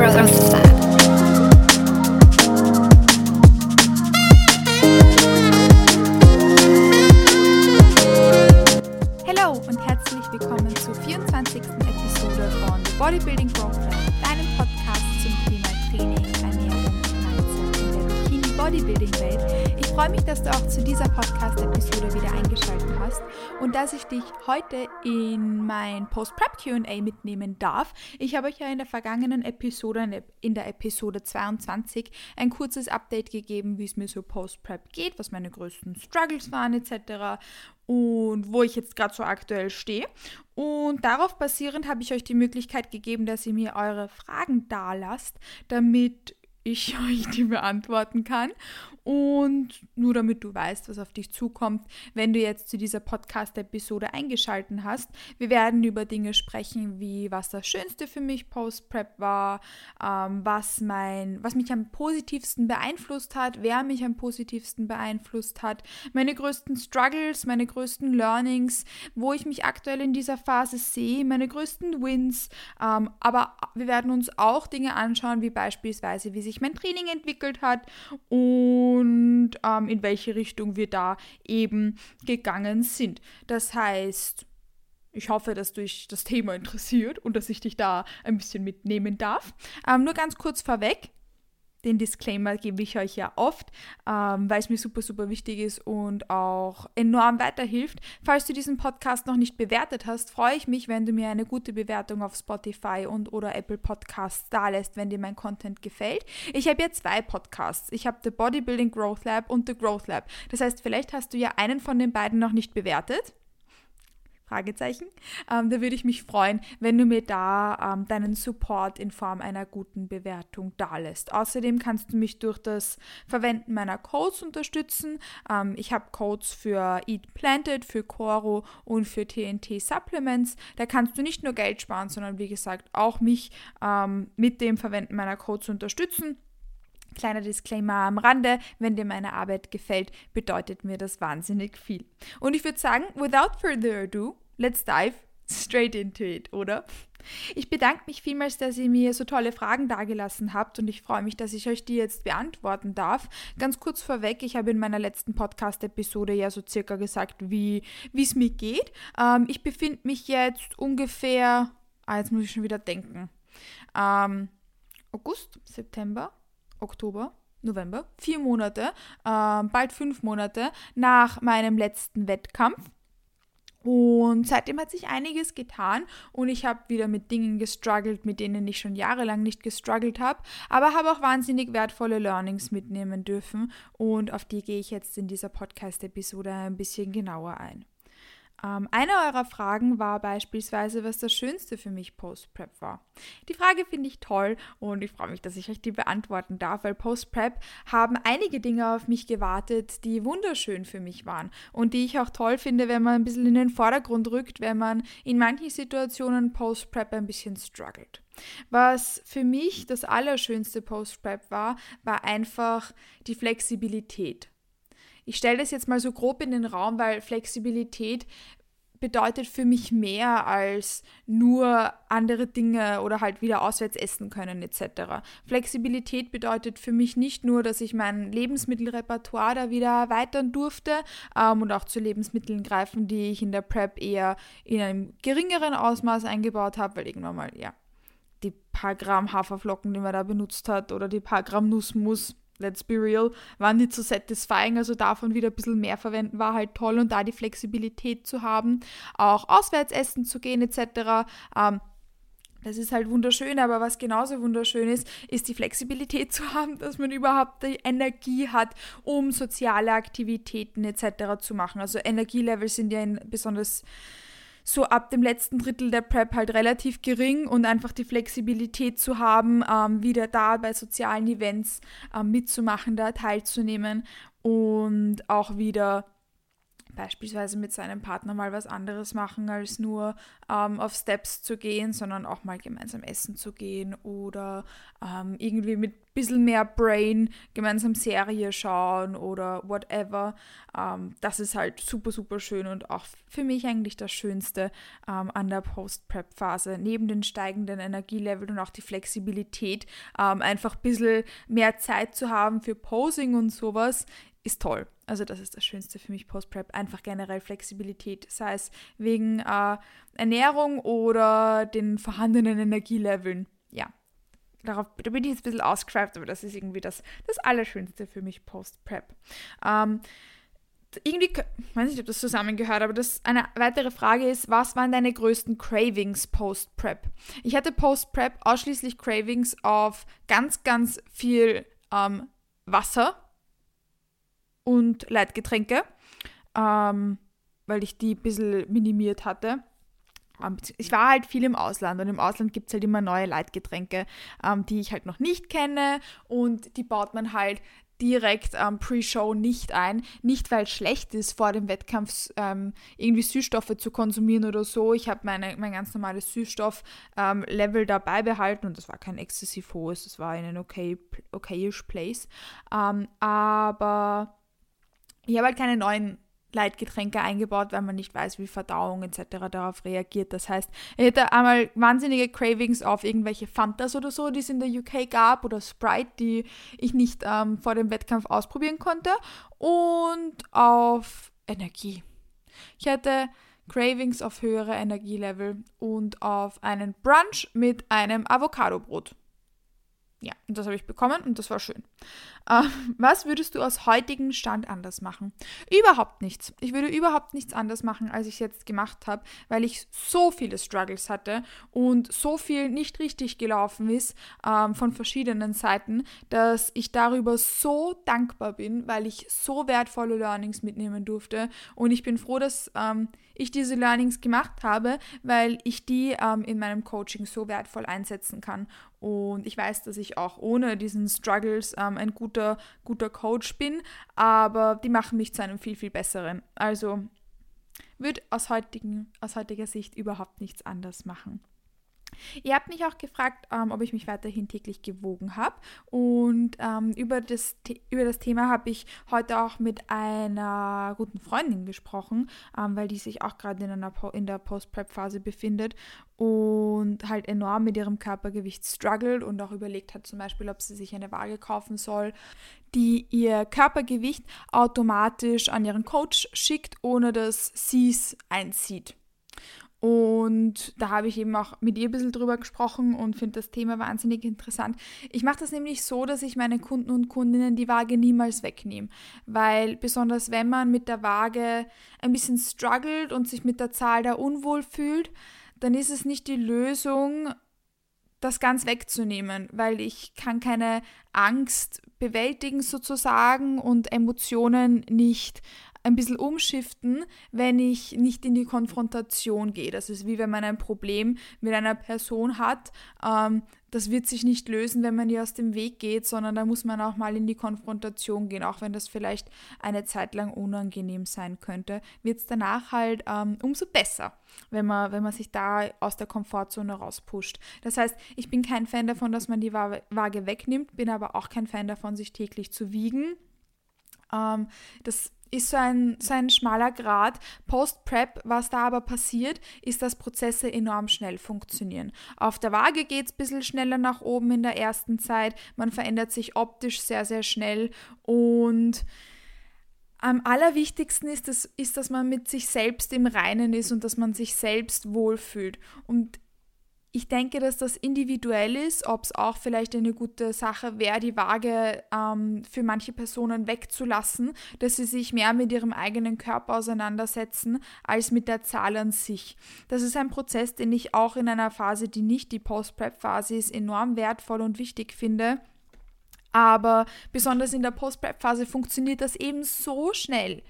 Hallo und herzlich willkommen zur 24. Episode von Bodybuilding Growth deinem Podcast zum Thema Training, Ernährung Mindset in der Bikini Bodybuilding Welt. Ich freue mich, dass du auch zu dieser Podcast-Episode wieder eingeschaltet hast und dass ich dich heute in mein Post-Prep QA mitnehmen darf. Ich habe euch ja in der vergangenen Episode, in der Episode 22, ein kurzes Update gegeben, wie es mir so Post-Prep geht, was meine größten Struggles waren etc. und wo ich jetzt gerade so aktuell stehe. Und darauf basierend habe ich euch die Möglichkeit gegeben, dass ihr mir eure Fragen da lasst, damit ich euch die beantworten kann. Und nur damit du weißt, was auf dich zukommt, wenn du jetzt zu dieser Podcast-Episode eingeschalten hast. Wir werden über Dinge sprechen, wie was das Schönste für mich Post-Prep war, ähm, was, mein, was mich am positivsten beeinflusst hat, wer mich am positivsten beeinflusst hat, meine größten Struggles, meine größten Learnings, wo ich mich aktuell in dieser Phase sehe, meine größten Wins. Ähm, aber wir werden uns auch Dinge anschauen, wie beispielsweise, wie sich mein Training entwickelt hat und und ähm, in welche Richtung wir da eben gegangen sind. Das heißt, ich hoffe, dass dich das Thema interessiert und dass ich dich da ein bisschen mitnehmen darf. Ähm, nur ganz kurz vorweg, den Disclaimer gebe ich euch ja oft, ähm, weil es mir super, super wichtig ist und auch enorm weiterhilft. Falls du diesen Podcast noch nicht bewertet hast, freue ich mich, wenn du mir eine gute Bewertung auf Spotify und oder Apple Podcasts da lässt, wenn dir mein Content gefällt. Ich habe ja zwei Podcasts. Ich habe The Bodybuilding Growth Lab und The Growth Lab. Das heißt, vielleicht hast du ja einen von den beiden noch nicht bewertet. Fragezeichen. Ähm, da würde ich mich freuen, wenn du mir da ähm, deinen Support in Form einer guten Bewertung dalässt. Außerdem kannst du mich durch das Verwenden meiner Codes unterstützen. Ähm, ich habe Codes für Eat Planted, für Coro und für TNT Supplements. Da kannst du nicht nur Geld sparen, sondern wie gesagt auch mich ähm, mit dem Verwenden meiner Codes unterstützen. Kleiner Disclaimer am Rande, wenn dir meine Arbeit gefällt, bedeutet mir das wahnsinnig viel. Und ich würde sagen, without further ado, let's dive straight into it, oder? Ich bedanke mich vielmals, dass ihr mir so tolle Fragen dargelassen habt und ich freue mich, dass ich euch die jetzt beantworten darf. Ganz kurz vorweg, ich habe in meiner letzten Podcast-Episode ja so circa gesagt, wie es mir geht. Ähm, ich befinde mich jetzt ungefähr, ah, jetzt muss ich schon wieder denken, ähm, August, September, Oktober, November, vier Monate, äh, bald fünf Monate nach meinem letzten Wettkampf. Und seitdem hat sich einiges getan und ich habe wieder mit Dingen gestruggelt, mit denen ich schon jahrelang nicht gestruggelt habe, aber habe auch wahnsinnig wertvolle Learnings mitnehmen dürfen und auf die gehe ich jetzt in dieser Podcast-Episode ein bisschen genauer ein. Ähm, eine eurer Fragen war beispielsweise, was das Schönste für mich Post-Prep war. Die Frage finde ich toll und ich freue mich, dass ich euch die beantworten darf, weil Post-Prep haben einige Dinge auf mich gewartet, die wunderschön für mich waren und die ich auch toll finde, wenn man ein bisschen in den Vordergrund rückt, wenn man in manchen Situationen Post-Prep ein bisschen struggelt. Was für mich das Allerschönste Post-Prep war, war einfach die Flexibilität. Ich stelle das jetzt mal so grob in den Raum, weil Flexibilität bedeutet für mich mehr als nur andere Dinge oder halt wieder auswärts essen können etc. Flexibilität bedeutet für mich nicht nur, dass ich mein Lebensmittelrepertoire da wieder erweitern durfte ähm, und auch zu Lebensmitteln greifen, die ich in der Prep eher in einem geringeren Ausmaß eingebaut habe, weil irgendwann mal, ja, die paar Gramm Haferflocken, die man da benutzt hat oder die paar Gramm Nussmus let's be real, waren nicht so satisfying. Also davon wieder ein bisschen mehr verwenden war halt toll und da die Flexibilität zu haben, auch auswärts essen zu gehen etc. Ähm, das ist halt wunderschön, aber was genauso wunderschön ist, ist die Flexibilität zu haben, dass man überhaupt die Energie hat, um soziale Aktivitäten etc. zu machen. Also Energielevels sind ja in besonders so ab dem letzten Drittel der Prep halt relativ gering und einfach die Flexibilität zu haben, ähm, wieder da bei sozialen Events ähm, mitzumachen, da teilzunehmen und auch wieder beispielsweise mit seinem Partner mal was anderes machen, als nur ähm, auf Steps zu gehen, sondern auch mal gemeinsam essen zu gehen oder ähm, irgendwie mit ein bisschen mehr Brain gemeinsam Serie schauen oder whatever. Ähm, das ist halt super, super schön und auch für mich eigentlich das Schönste ähm, an der Post-Prep-Phase. Neben den steigenden Energieleveln und auch die Flexibilität, ähm, einfach ein bisschen mehr Zeit zu haben für Posing und sowas, ist toll. Also das ist das Schönste für mich Post-Prep. Einfach generell Flexibilität, sei es wegen äh, Ernährung oder den vorhandenen Energieleveln. Ja, darauf da bin ich jetzt ein bisschen ausgeschreibt, aber das ist irgendwie das, das Allerschönste für mich Post-Prep. Ähm, irgendwie, ich weiß nicht, ob das zusammengehört, aber das eine weitere Frage ist, was waren deine größten Cravings post-Prep? Ich hatte post-Prep ausschließlich Cravings auf ganz, ganz viel ähm, Wasser, und Leitgetränke, ähm, weil ich die ein bisschen minimiert hatte. Ähm, ich war halt viel im Ausland und im Ausland gibt es halt immer neue Leitgetränke, ähm, die ich halt noch nicht kenne und die baut man halt direkt ähm, Pre-Show nicht ein. Nicht, weil es schlecht ist, vor dem Wettkampf ähm, irgendwie Süßstoffe zu konsumieren oder so. Ich habe mein ganz normales Süßstoff-Level ähm, dabei behalten und das war kein exzessiv hohes, das war in einem okay, okayish Place. Ähm, aber ich habe halt keine neuen Leitgetränke eingebaut, weil man nicht weiß, wie Verdauung etc. darauf reagiert. Das heißt, ich hätte einmal wahnsinnige Cravings auf irgendwelche Fantas oder so, die es in der UK gab, oder Sprite, die ich nicht ähm, vor dem Wettkampf ausprobieren konnte, und auf Energie. Ich hatte Cravings auf höhere Energielevel und auf einen Brunch mit einem Avocadobrot. Ja, und das habe ich bekommen und das war schön. Äh, was würdest du aus heutigem Stand anders machen? Überhaupt nichts. Ich würde überhaupt nichts anders machen, als ich jetzt gemacht habe, weil ich so viele Struggles hatte und so viel nicht richtig gelaufen ist ähm, von verschiedenen Seiten, dass ich darüber so dankbar bin, weil ich so wertvolle Learnings mitnehmen durfte. Und ich bin froh, dass ähm, ich diese Learnings gemacht habe, weil ich die ähm, in meinem Coaching so wertvoll einsetzen kann. Und ich weiß, dass ich auch ohne diesen Struggles ähm, ein guter, guter Coach bin, aber die machen mich zu einem viel, viel besseren. Also würde aus, heutigen, aus heutiger Sicht überhaupt nichts anders machen. Ihr habt mich auch gefragt, ähm, ob ich mich weiterhin täglich gewogen habe. Und ähm, über, das, über das Thema habe ich heute auch mit einer guten Freundin gesprochen, ähm, weil die sich auch gerade in, in der Post-Prep-Phase befindet und halt enorm mit ihrem Körpergewicht struggelt und auch überlegt hat, zum Beispiel, ob sie sich eine Waage kaufen soll, die ihr Körpergewicht automatisch an ihren Coach schickt, ohne dass sie es einzieht. Und da habe ich eben auch mit ihr ein bisschen drüber gesprochen und finde das Thema wahnsinnig interessant. Ich mache das nämlich so, dass ich meinen Kunden und Kundinnen die Waage niemals wegnehme. Weil besonders wenn man mit der Waage ein bisschen struggelt und sich mit der Zahl da unwohl fühlt, dann ist es nicht die Lösung, das ganz wegzunehmen, weil ich kann keine Angst bewältigen sozusagen und Emotionen nicht ein bisschen umschiften, wenn ich nicht in die Konfrontation gehe. Das ist wie wenn man ein Problem mit einer Person hat. Ähm, das wird sich nicht lösen, wenn man ihr aus dem Weg geht, sondern da muss man auch mal in die Konfrontation gehen, auch wenn das vielleicht eine Zeit lang unangenehm sein könnte, wird es danach halt ähm, umso besser, wenn man, wenn man sich da aus der Komfortzone rauspusht. Das heißt, ich bin kein Fan davon, dass man die Waage wegnimmt, bin aber auch kein Fan davon, sich täglich zu wiegen. Ähm, das ist so ein, so ein schmaler Grad. Post-Prep, was da aber passiert, ist, dass Prozesse enorm schnell funktionieren. Auf der Waage geht es ein bisschen schneller nach oben in der ersten Zeit. Man verändert sich optisch sehr, sehr schnell und am allerwichtigsten ist, dass, ist, dass man mit sich selbst im Reinen ist und dass man sich selbst wohlfühlt. Und ich denke, dass das individuell ist, ob es auch vielleicht eine gute Sache wäre, die Waage ähm, für manche Personen wegzulassen, dass sie sich mehr mit ihrem eigenen Körper auseinandersetzen als mit der Zahl an sich. Das ist ein Prozess, den ich auch in einer Phase, die nicht die Post-Prep-Phase ist, enorm wertvoll und wichtig finde. Aber besonders in der Post-Prep-Phase funktioniert das eben so schnell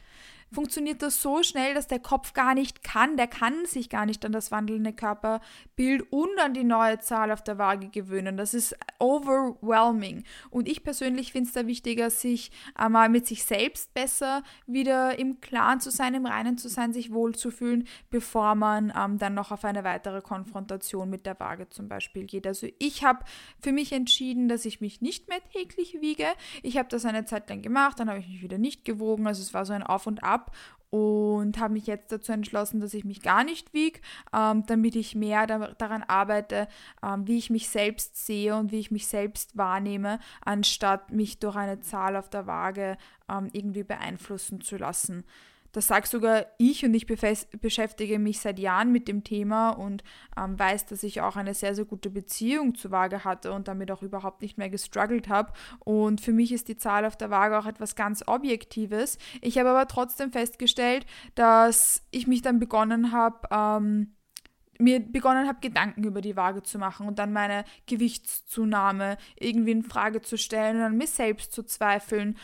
funktioniert das so schnell, dass der Kopf gar nicht kann, der kann sich gar nicht an das wandelnde Körperbild und an die neue Zahl auf der Waage gewöhnen. Das ist overwhelming. Und ich persönlich finde es da wichtiger, sich einmal mit sich selbst besser wieder im Klaren zu sein, im Reinen zu sein, sich wohlzufühlen, bevor man ähm, dann noch auf eine weitere Konfrontation mit der Waage zum Beispiel geht. Also ich habe für mich entschieden, dass ich mich nicht mehr täglich wiege. Ich habe das eine Zeit lang gemacht, dann habe ich mich wieder nicht gewogen. Also es war so ein Auf und Ab und habe mich jetzt dazu entschlossen, dass ich mich gar nicht wiege, ähm, damit ich mehr da, daran arbeite, ähm, wie ich mich selbst sehe und wie ich mich selbst wahrnehme, anstatt mich durch eine Zahl auf der Waage ähm, irgendwie beeinflussen zu lassen. Das sage sogar ich und ich beschäftige mich seit Jahren mit dem Thema und ähm, weiß, dass ich auch eine sehr, sehr gute Beziehung zur Waage hatte und damit auch überhaupt nicht mehr gestruggelt habe. Und für mich ist die Zahl auf der Waage auch etwas ganz Objektives. Ich habe aber trotzdem festgestellt, dass ich mich dann begonnen habe, ähm, mir begonnen habe, Gedanken über die Waage zu machen und dann meine Gewichtszunahme irgendwie in Frage zu stellen und an mir selbst zu zweifeln,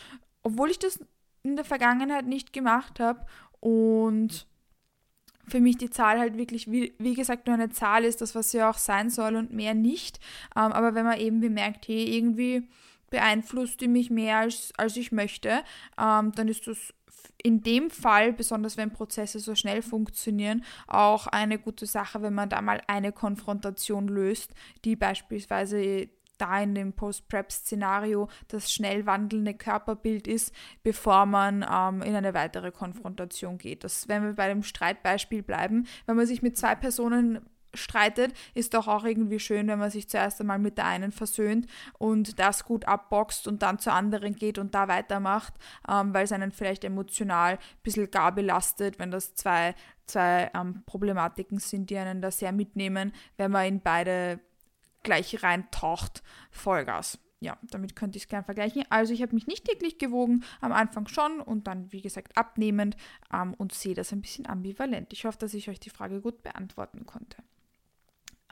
obwohl ich das in der Vergangenheit nicht gemacht habe und für mich die Zahl halt wirklich, wie, wie, gesagt, nur eine Zahl ist, das, was sie auch sein soll und mehr nicht. Ähm, aber wenn man eben bemerkt, hey, irgendwie beeinflusst die mich mehr, als, als ich möchte, ähm, dann ist das in dem Fall, besonders wenn Prozesse so schnell funktionieren, auch eine gute Sache, wenn man da mal eine Konfrontation löst, die beispielsweise da in dem Post-Prep-Szenario das schnell wandelnde Körperbild ist, bevor man ähm, in eine weitere Konfrontation geht. Das, wenn wir bei dem Streitbeispiel bleiben, wenn man sich mit zwei Personen streitet, ist doch auch irgendwie schön, wenn man sich zuerst einmal mit der einen versöhnt und das gut abboxt und dann zur anderen geht und da weitermacht, ähm, weil es einen vielleicht emotional ein bisschen gar belastet, wenn das zwei, zwei ähm, Problematiken sind, die einen da sehr mitnehmen, wenn man in beide gleich reintaucht, Vollgas. Ja, damit könnte ich es gerne vergleichen. Also ich habe mich nicht täglich gewogen, am Anfang schon und dann, wie gesagt, abnehmend ähm, und sehe das ein bisschen ambivalent. Ich hoffe, dass ich euch die Frage gut beantworten konnte.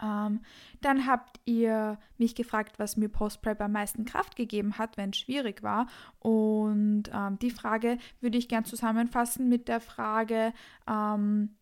Ähm, dann habt ihr mich gefragt, was mir Post-Prep am meisten Kraft gegeben hat, wenn es schwierig war. Und ähm, die Frage würde ich gern zusammenfassen mit der Frage, ähm,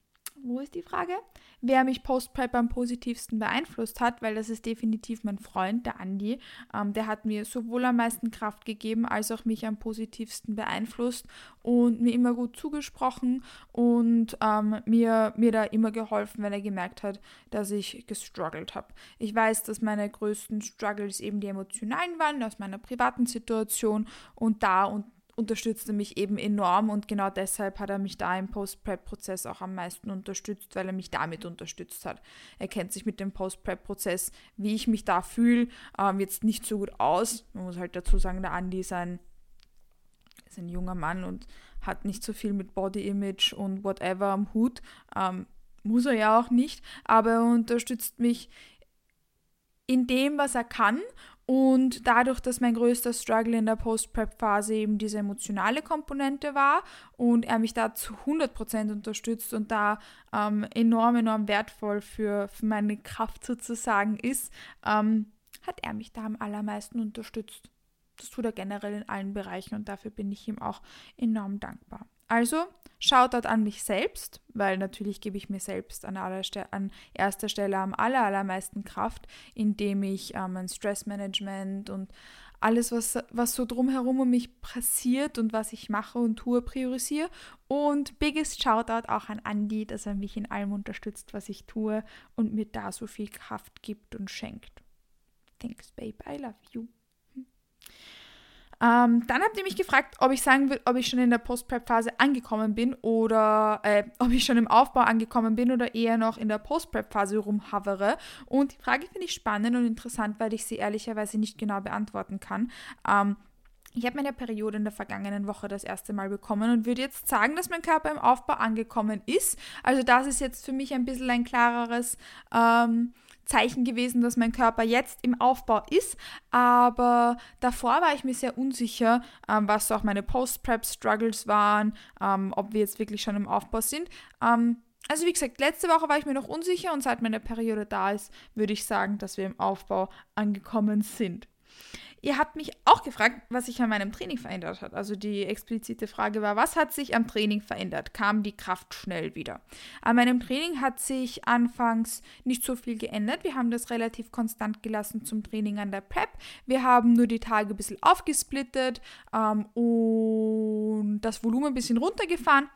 wo ist die Frage? Wer mich Post-Prep am positivsten beeinflusst hat, weil das ist definitiv mein Freund, der Andi. Ähm, der hat mir sowohl am meisten Kraft gegeben, als auch mich am positivsten beeinflusst und mir immer gut zugesprochen und ähm, mir, mir da immer geholfen, wenn er gemerkt hat, dass ich gestruggelt habe. Ich weiß, dass meine größten Struggles eben die emotionalen waren aus meiner privaten Situation und da und unterstützte mich eben enorm und genau deshalb hat er mich da im Post-Prep-Prozess auch am meisten unterstützt, weil er mich damit unterstützt hat. Er kennt sich mit dem Post-Prep-Prozess, wie ich mich da fühle, ähm, jetzt nicht so gut aus. Man muss halt dazu sagen, der Andi ist ein, ist ein junger Mann und hat nicht so viel mit Body-Image und whatever am Hut. Ähm, muss er ja auch nicht, aber er unterstützt mich in dem, was er kann und dadurch, dass mein größter Struggle in der Post-Prep-Phase eben diese emotionale Komponente war und er mich da zu 100% unterstützt und da ähm, enorm, enorm wertvoll für, für meine Kraft sozusagen ist, ähm, hat er mich da am allermeisten unterstütst. Das tut er generell in allen Bereichen und dafür bin ich ihm auch enorm dankbar. Also, Shoutout an mich selbst, weil natürlich gebe ich mir selbst an, an erster Stelle am aller, allermeisten Kraft, indem ich ähm, mein Stressmanagement und alles, was, was so drumherum um mich passiert und was ich mache und tue, priorisiere. Und biggest Shoutout auch an Andy, dass er mich in allem unterstützt, was ich tue und mir da so viel Kraft gibt und schenkt. Thanks, babe. I love you. Ähm, dann habt ihr mich gefragt, ob ich sagen würde, ob ich schon in der Post-Prep-Phase angekommen bin oder äh, ob ich schon im Aufbau angekommen bin oder eher noch in der Post-Prep-Phase rumhovere. Und die Frage finde ich spannend und interessant, weil ich sie ehrlicherweise nicht genau beantworten kann. Ähm, ich habe meine Periode in der vergangenen Woche das erste Mal bekommen und würde jetzt sagen, dass mein Körper im Aufbau angekommen ist. Also das ist jetzt für mich ein bisschen ein klareres ähm, Zeichen gewesen, dass mein Körper jetzt im Aufbau ist. Aber davor war ich mir sehr unsicher, ähm, was auch meine Post-Prep-Struggles waren, ähm, ob wir jetzt wirklich schon im Aufbau sind. Ähm, also wie gesagt, letzte Woche war ich mir noch unsicher und seit meine Periode da ist, würde ich sagen, dass wir im Aufbau angekommen sind. Ihr habt mich auch gefragt, was sich an meinem Training verändert hat. Also die explizite Frage war, was hat sich am Training verändert? Kam die Kraft schnell wieder? An meinem Training hat sich anfangs nicht so viel geändert. Wir haben das relativ konstant gelassen zum Training an der Prep. Wir haben nur die Tage ein bisschen aufgesplittet ähm, und das Volumen ein bisschen runtergefahren.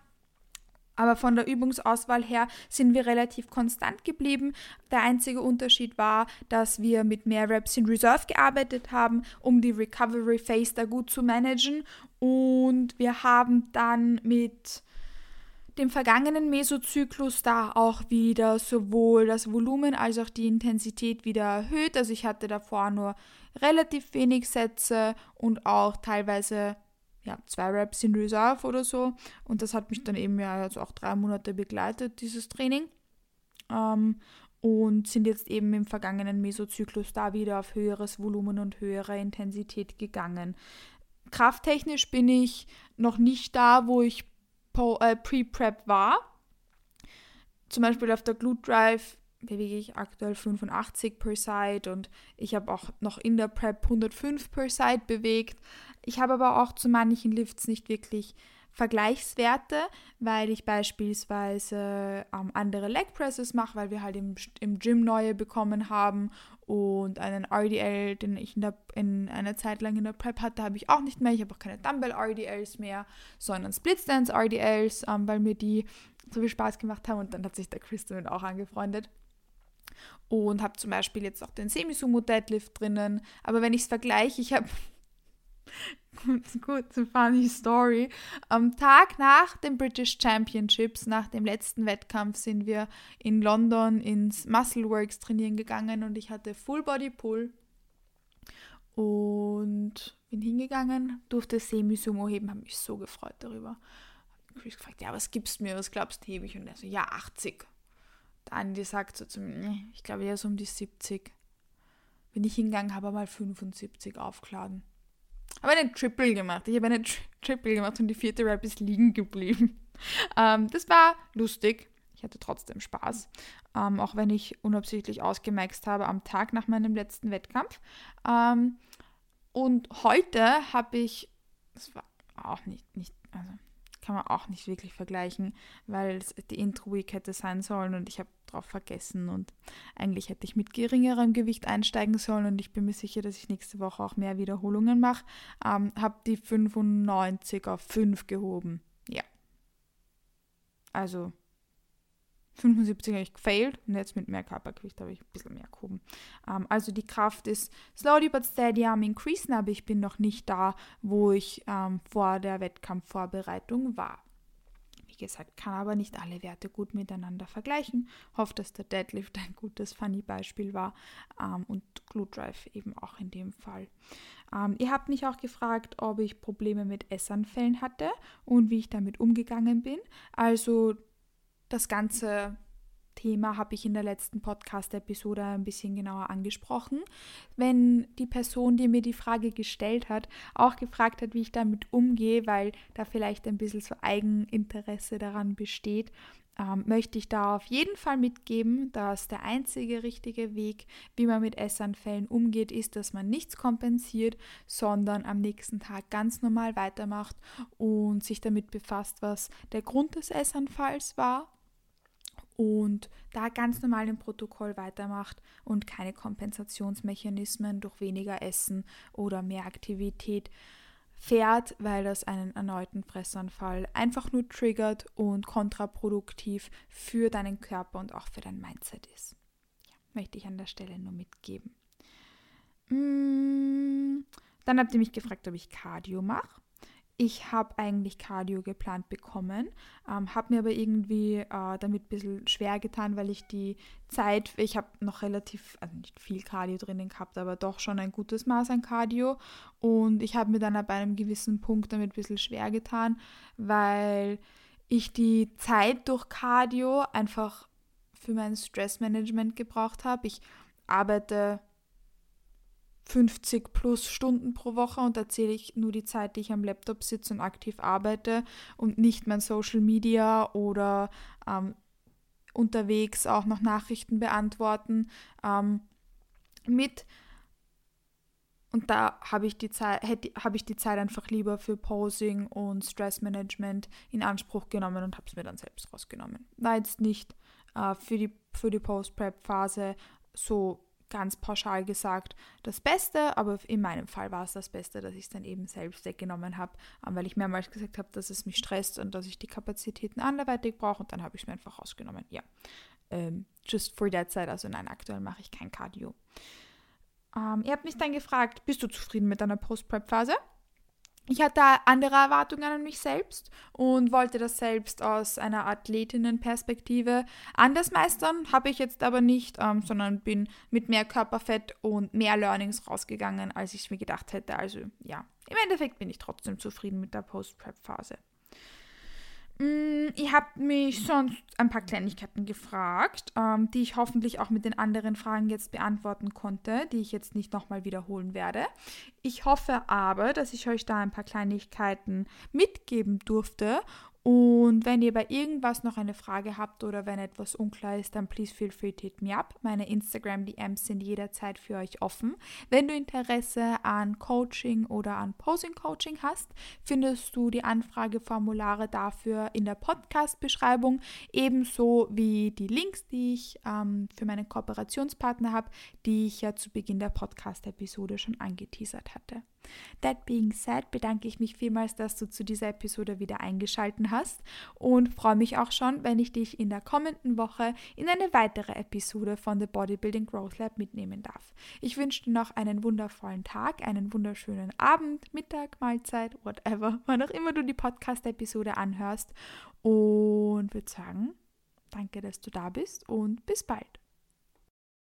Aber von der Übungsauswahl her sind wir relativ konstant geblieben. Der einzige Unterschied war, dass wir mit mehr Reps in Reserve gearbeitet haben, um die Recovery Phase da gut zu managen. Und wir haben dann mit dem vergangenen Mesozyklus da auch wieder sowohl das Volumen als auch die Intensität wieder erhöht. Also ich hatte davor nur relativ wenig Sätze und auch teilweise ja, zwei Reps in Reserve oder so. Und das hat mich dann eben ja also auch drei Monate begleitet, dieses Training. Ähm, und sind jetzt eben im vergangenen Mesozyklus da wieder auf höheres Volumen und höhere Intensität gegangen. Krafttechnisch bin ich noch nicht da, wo ich äh, Pre-Prep war. Zum Beispiel auf der Glute Drive bewege ich aktuell 85 per Side und ich habe auch noch in der Prep 105 per Side bewegt. Ich habe aber auch zu manchen Lifts nicht wirklich Vergleichswerte, weil ich beispielsweise ähm, andere Leg Presses mache, weil wir halt im, im Gym neue bekommen haben und einen RDL, den ich in, der, in einer Zeit lang in der Prep hatte, habe ich auch nicht mehr. Ich habe auch keine Dumbbell RDLs mehr, sondern Split Stance RDLs, ähm, weil mir die so viel Spaß gemacht haben und dann hat sich der Chris damit auch angefreundet und habe zum Beispiel jetzt auch den Semi-Sumo Deadlift drinnen. Aber wenn ich es vergleiche, ich habe eine funny Story. Am Tag nach den British Championships, nach dem letzten Wettkampf, sind wir in London ins Muscleworks trainieren gegangen und ich hatte Full Body Pull und bin hingegangen, durfte Semi-Sumo heben, habe mich so gefreut darüber. Ich habe gefragt, ja, was gibst du mir, was glaubst du, hebe ich? Und er so, ja, 80. Der Andi sagt so zu mir, ich glaube eher so um die 70. Bin ich hingegangen, habe mal 75 aufgeladen. Habe eine Triple gemacht. Ich habe eine Tri Triple gemacht und die vierte Rap ist liegen geblieben. Ähm, das war lustig. Ich hatte trotzdem Spaß. Ähm, auch wenn ich unabsichtlich ausgemaxt habe am Tag nach meinem letzten Wettkampf. Ähm, und heute habe ich, das war auch nicht, nicht also kann man auch nicht wirklich vergleichen, weil es die Intro-Week hätte sein sollen und ich habe drauf vergessen und eigentlich hätte ich mit geringerem Gewicht einsteigen sollen und ich bin mir sicher, dass ich nächste Woche auch mehr Wiederholungen mache. Ähm, habe die 95 auf 5 gehoben. Ja. Also 75 habe ich gefailt und jetzt mit mehr Körpergewicht habe ich ein bisschen mehr gehoben. Ähm, also die Kraft ist slowly but steady am increasen, aber ich bin noch nicht da, wo ich ähm, vor der Wettkampfvorbereitung war. Wie gesagt, kann aber nicht alle Werte gut miteinander vergleichen. Hoffe, dass der Deadlift ein gutes Funny-Beispiel war ähm, und Glute Drive eben auch in dem Fall. Ähm, ihr habt mich auch gefragt, ob ich Probleme mit Essanfällen hatte und wie ich damit umgegangen bin. Also das ganze Thema habe ich in der letzten Podcast-Episode ein bisschen genauer angesprochen. Wenn die Person, die mir die Frage gestellt hat, auch gefragt hat, wie ich damit umgehe, weil da vielleicht ein bisschen so Eigeninteresse daran besteht, ähm, möchte ich da auf jeden Fall mitgeben, dass der einzige richtige Weg, wie man mit Essanfällen umgeht, ist, dass man nichts kompensiert, sondern am nächsten Tag ganz normal weitermacht und sich damit befasst, was der Grund des Essanfalls war und da ganz normal im Protokoll weitermacht und keine Kompensationsmechanismen durch weniger Essen oder mehr Aktivität fährt, weil das einen erneuten Fressanfall einfach nur triggert und kontraproduktiv für deinen Körper und auch für dein Mindset ist. Ja, möchte ich an der Stelle nur mitgeben. Mm, dann habt ihr mich gefragt, ob ich Cardio mache ich habe eigentlich Cardio geplant bekommen, ähm, habe mir aber irgendwie äh, damit ein bisschen schwer getan, weil ich die Zeit, ich habe noch relativ, also nicht viel Cardio drinnen gehabt, aber doch schon ein gutes Maß an Cardio und ich habe mir dann ab einem gewissen Punkt damit ein bisschen schwer getan, weil ich die Zeit durch Cardio einfach für mein Stressmanagement gebraucht habe. Ich arbeite 50 plus Stunden pro Woche und da zähle ich nur die Zeit, die ich am Laptop sitze und aktiv arbeite und nicht mein Social Media oder ähm, unterwegs auch noch Nachrichten beantworten ähm, mit. Und da habe ich, die Zeit, ich die Zeit einfach lieber für Posing und Stressmanagement in Anspruch genommen und habe es mir dann selbst rausgenommen. War jetzt nicht äh, für die, für die Post-Prep-Phase so ganz pauschal gesagt das Beste, aber in meinem Fall war es das Beste, dass ich es dann eben selbst weggenommen habe, ähm, weil ich mehrmals gesagt habe, dass es mich stresst und dass ich die Kapazitäten anderweitig brauche und dann habe ich es mir einfach rausgenommen. Ja, ähm, just for that side, also nein, aktuell mache ich kein Cardio. Ähm, ihr habt mich dann gefragt, bist du zufrieden mit deiner Post-Prep-Phase? Ich hatte andere Erwartungen an mich selbst und wollte das selbst aus einer Athletinnenperspektive anders meistern, habe ich jetzt aber nicht, ähm, sondern bin mit mehr Körperfett und mehr Learnings rausgegangen, als ich es mir gedacht hätte. Also ja, im Endeffekt bin ich trotzdem zufrieden mit der Post-Prep-Phase. Mm, ihr habt mich sonst ein paar Kleinigkeiten gefragt, ähm, die ich hoffentlich auch mit den anderen Fragen jetzt beantworten konnte, die ich jetzt nicht nochmal wiederholen werde. Ich hoffe aber, dass ich euch da ein paar Kleinigkeiten mitgeben durfte und wenn ihr bei irgendwas noch eine Frage habt oder wenn etwas unklar ist, dann please feel free to hit me up. Meine Instagram-DMs sind jederzeit für euch offen. Wenn du Interesse an Coaching oder an Posing-Coaching hast, findest du die Anfrageformulare dafür in der Podcast-Beschreibung, ebenso wie die Links, die ich ähm, für meine Kooperationspartner habe, die ich ja zu Beginn der Podcast-Episode schon angeteasert hatte. That being said, bedanke ich mich vielmals, dass du zu dieser Episode wieder eingeschaltet hast und freue mich auch schon, wenn ich dich in der kommenden Woche in eine weitere Episode von The Bodybuilding Growth Lab mitnehmen darf. Ich wünsche dir noch einen wundervollen Tag, einen wunderschönen Abend, Mittag, Mahlzeit, whatever, wann auch immer du die Podcast-Episode anhörst und würde sagen, danke, dass du da bist und bis bald.